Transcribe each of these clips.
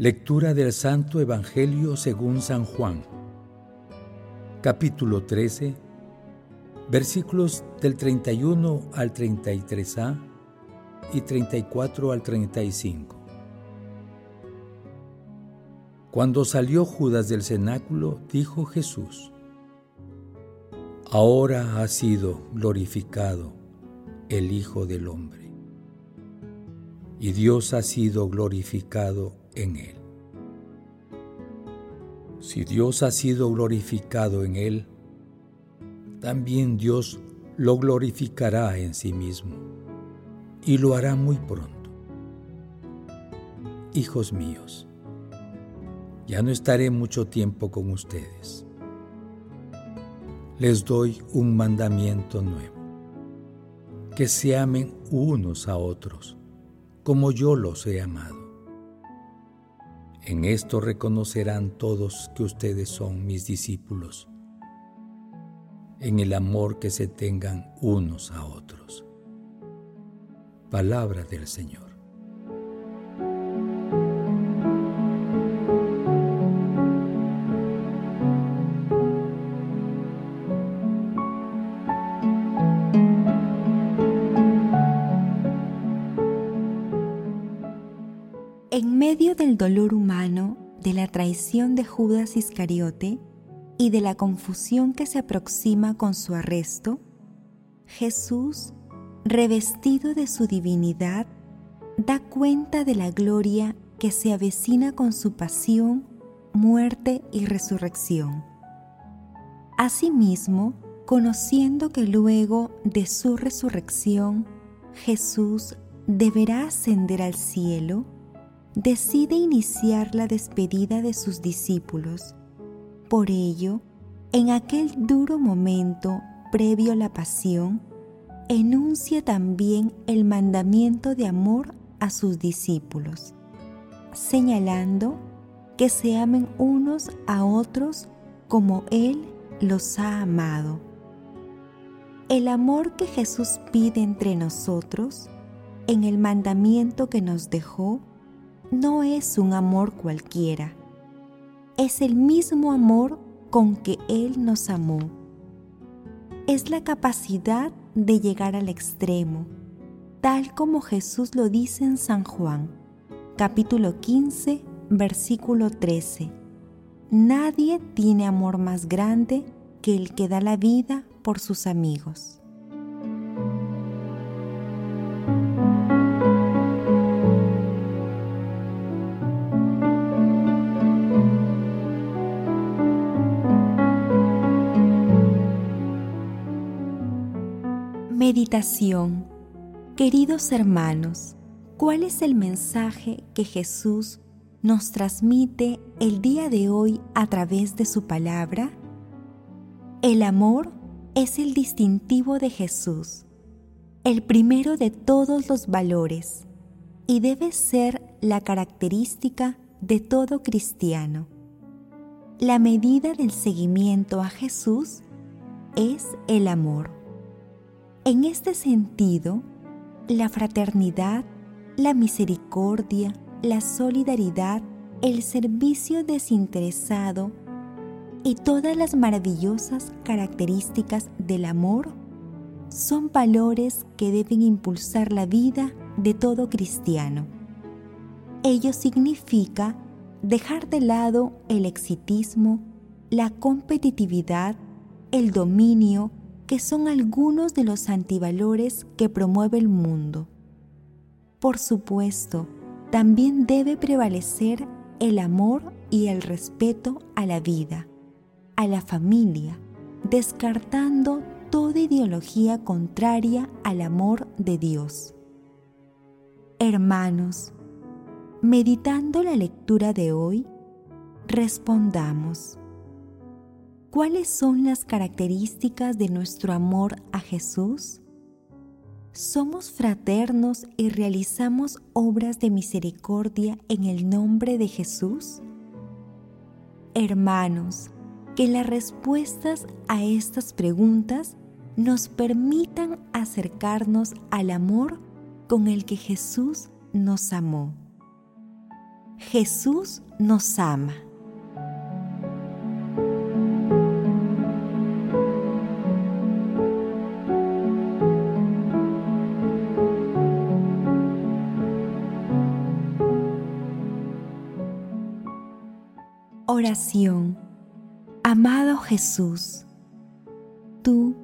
Lectura del Santo Evangelio según San Juan. Capítulo 13, versículos del 31 al 33a y 34 al 35. Cuando salió Judas del cenáculo, dijo Jesús, Ahora ha sido glorificado el Hijo del Hombre, y Dios ha sido glorificado en él. Si Dios ha sido glorificado en él, también Dios lo glorificará en sí mismo y lo hará muy pronto. Hijos míos, ya no estaré mucho tiempo con ustedes. Les doy un mandamiento nuevo, que se amen unos a otros, como yo los he amado. En esto reconocerán todos que ustedes son mis discípulos, en el amor que se tengan unos a otros. Palabra del Señor. En medio del dolor humano, de la traición de Judas Iscariote y de la confusión que se aproxima con su arresto, Jesús, revestido de su divinidad, da cuenta de la gloria que se avecina con su pasión, muerte y resurrección. Asimismo, conociendo que luego de su resurrección Jesús deberá ascender al cielo, decide iniciar la despedida de sus discípulos. Por ello, en aquel duro momento previo a la pasión, enuncia también el mandamiento de amor a sus discípulos, señalando que se amen unos a otros como Él los ha amado. El amor que Jesús pide entre nosotros, en el mandamiento que nos dejó, no es un amor cualquiera, es el mismo amor con que Él nos amó. Es la capacidad de llegar al extremo, tal como Jesús lo dice en San Juan, capítulo 15, versículo 13. Nadie tiene amor más grande que el que da la vida por sus amigos. Meditación Queridos hermanos, ¿cuál es el mensaje que Jesús nos transmite el día de hoy a través de su palabra? El amor es el distintivo de Jesús, el primero de todos los valores y debe ser la característica de todo cristiano. la medida del seguimiento a Jesús es el amor. En este sentido, la fraternidad, la misericordia, la solidaridad, el servicio desinteresado y todas las maravillosas características del amor son valores que deben impulsar la vida de todo cristiano. Ello significa dejar de lado el exitismo, la competitividad, el dominio, que son algunos de los antivalores que promueve el mundo. Por supuesto, también debe prevalecer el amor y el respeto a la vida, a la familia, descartando toda ideología contraria al amor de Dios. Hermanos, meditando la lectura de hoy, respondamos, ¿cuáles son las características de nuestro amor a Jesús? ¿Somos fraternos y realizamos obras de misericordia en el nombre de Jesús? Hermanos, que las respuestas a estas preguntas nos permitan acercarnos al amor con el que Jesús nos amó. Jesús nos ama. Oración Amado Jesús, tú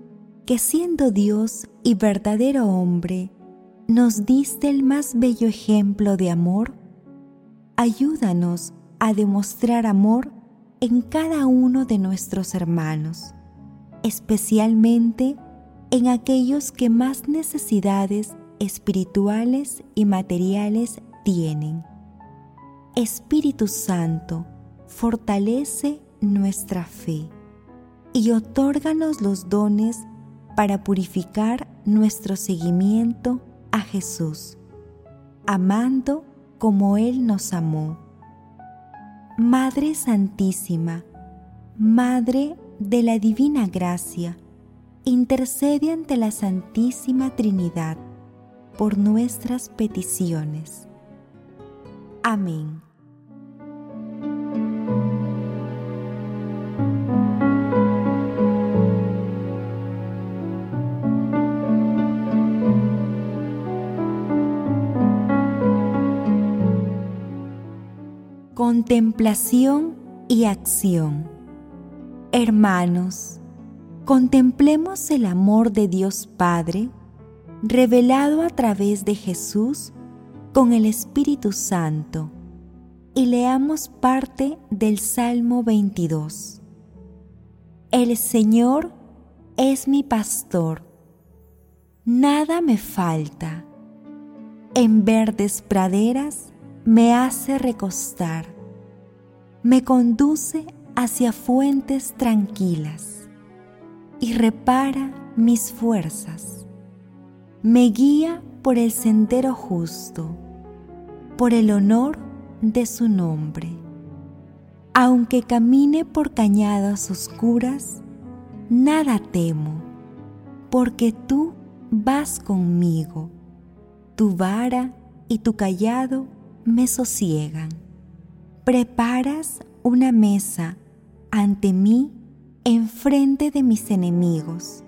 que siendo Dios y verdadero hombre, nos diste el más bello ejemplo de amor, ayúdanos a demostrar amor en cada uno de nuestros hermanos, especialmente en aquellos que más necesidades espirituales y materiales tienen. Espíritu Santo, fortalece nuestra fe y otórganos los dones para purificar nuestro seguimiento a Jesús, amando como Él nos amó. Madre Santísima, Madre de la Divina Gracia, intercede ante la Santísima Trinidad por nuestras peticiones. Amén. Contemplación y acción. Hermanos, contemplemos el amor de Dios Padre revelado a través de Jesús con el Espíritu Santo y leamos parte del Salmo 22. El Señor es mi pastor, nada me falta. En verdes praderas me hace recostar me conduce hacia fuentes tranquilas y repara mis fuerzas. Me guía por el sendero justo, por el honor de su nombre. Aunque camine por cañadas oscuras, nada temo, porque tú vas conmigo. Tu vara y tu callado me sosiegan preparas una mesa ante mí enfrente de mis enemigos.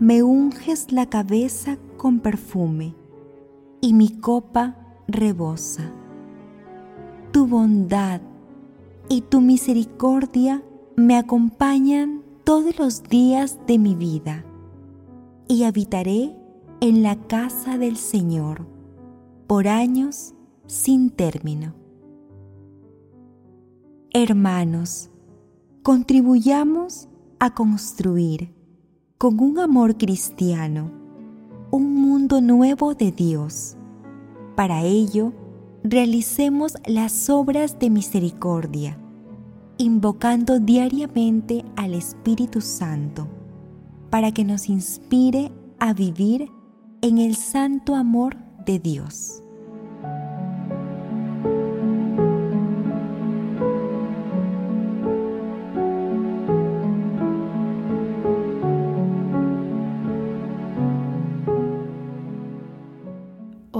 Me unges la cabeza con perfume y mi copa rebosa. Tu bondad y tu misericordia me acompañan todos los días de mi vida y habitaré en la casa del Señor por años sin término. Hermanos, contribuyamos a construir con un amor cristiano un mundo nuevo de Dios. Para ello, realicemos las obras de misericordia, invocando diariamente al Espíritu Santo, para que nos inspire a vivir en el santo amor de Dios.